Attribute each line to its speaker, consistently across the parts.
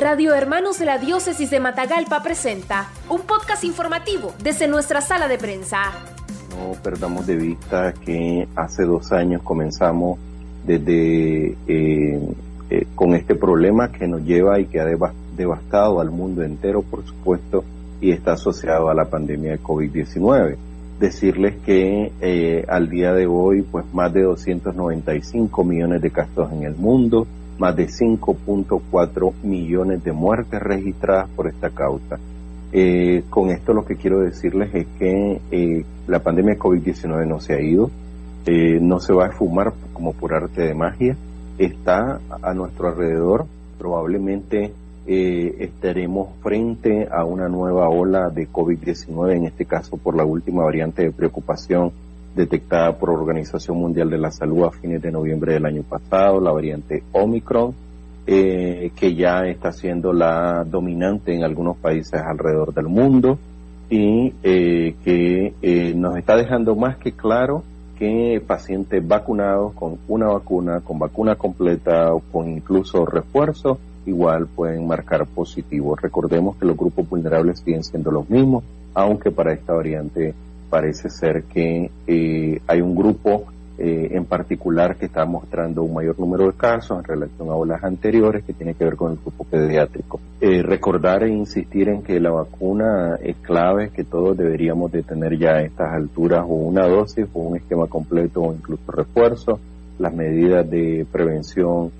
Speaker 1: Radio Hermanos de la Diócesis de Matagalpa presenta un podcast informativo desde nuestra sala de prensa.
Speaker 2: No perdamos de vista que hace dos años comenzamos desde eh, eh, con este problema que nos lleva y que ha devastado al mundo entero, por supuesto, y está asociado a la pandemia de COVID-19. Decirles que eh, al día de hoy, pues más de 295 millones de casos en el mundo, más de 5.4 millones de muertes registradas por esta causa. Eh, con esto lo que quiero decirles es que eh, la pandemia de COVID-19 no se ha ido, eh, no se va a esfumar como por arte de magia, está a nuestro alrededor, probablemente estaremos frente a una nueva ola de COVID-19, en este caso por la última variante de preocupación detectada por Organización Mundial de la Salud a fines de noviembre del año pasado, la variante Omicron, eh, que ya está siendo la dominante en algunos países alrededor del mundo y eh, que eh, nos está dejando más que claro que pacientes vacunados con una vacuna, con vacuna completa o con incluso refuerzo, igual pueden marcar positivo. Recordemos que los grupos vulnerables siguen siendo los mismos, aunque para esta variante parece ser que eh, hay un grupo eh, en particular que está mostrando un mayor número de casos en relación a olas anteriores que tiene que ver con el grupo pediátrico. Eh, recordar e insistir en que la vacuna es clave, que todos deberíamos de tener ya a estas alturas o una dosis o un esquema completo o incluso refuerzo. Las medidas de prevención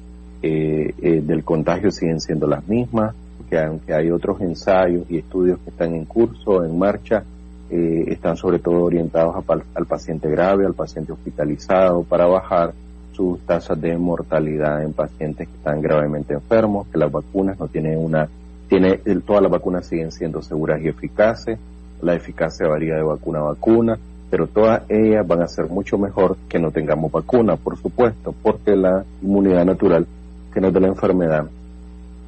Speaker 2: del contagio siguen siendo las mismas, que aunque hay otros ensayos y estudios que están en curso, en marcha, eh, están sobre todo orientados al paciente grave, al paciente hospitalizado, para bajar sus tasas de mortalidad en pacientes que están gravemente enfermos, que las vacunas no tienen una, tiene, todas las vacunas siguen siendo seguras y eficaces, la eficacia varía de vacuna a vacuna, pero todas ellas van a ser mucho mejor que no tengamos vacuna, por supuesto, porque la inmunidad natural que nos da la enfermedad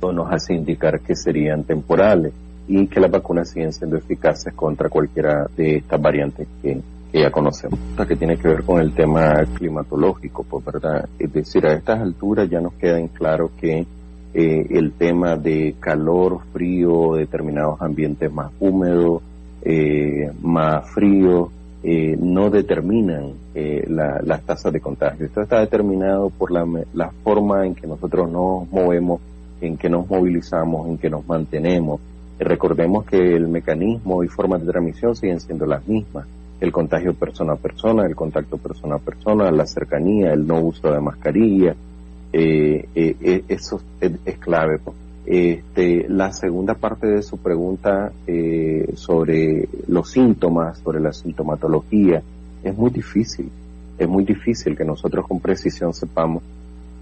Speaker 2: nos hace indicar que serían temporales y que las vacunas siguen siendo eficaces contra cualquiera de estas variantes que, ya conocemos. Que tiene que ver con el tema climatológico, pues, ¿verdad? Es decir, a estas alturas ya nos queda claro que eh, el tema de calor, frío, determinados ambientes más húmedos, eh, más fríos, eh, no determinan las tasas de contagio. Esto está determinado por la, la forma en que nosotros nos movemos, en que nos movilizamos, en que nos mantenemos Recordemos que el mecanismo y formas de transmisión siguen siendo las mismas. El contagio persona a persona, el contacto persona a persona, la cercanía, el no uso de mascarilla, eh, eh, eh, eso es, clave. Este, la segunda parte de su pregunta sobre los síntomas, sobre la sintomatología, es muy difícil. Es muy difícil que nosotros con precisión sepamos,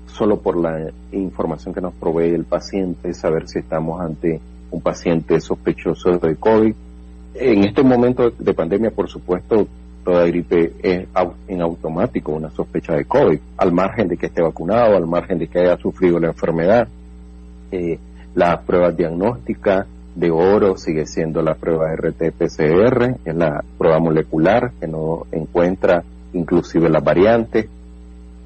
Speaker 2: solo por la información que nos provee el paciente, saber si estamos ante un paciente sospechoso de COVID. En este momento de pandemia, por supuesto, toda gripe es en automático una sospecha de COVID, al margen de que esté vacunado, al margen de que haya sufrido la enfermedad. Eh, la prueba diagnóstica de oro sigue siendo la prueba RT-PCR, es la prueba molecular que no encuentra inclusive las variantes.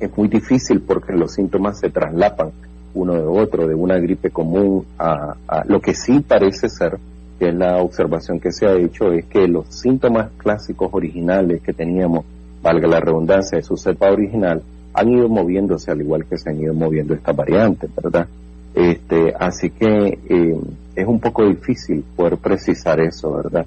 Speaker 2: Es muy difícil porque los síntomas se traslapan uno de otro, de una gripe común a, lo que sí parece ser, que es la observación que se ha hecho, es que los síntomas clásicos originales que teníamos, valga la redundancia, de su cepa original, han ido moviéndose al igual que se han ido moviendo estas variantes, ¿verdad? Este, así que eh, es un poco difícil poder precisar eso, ¿verdad?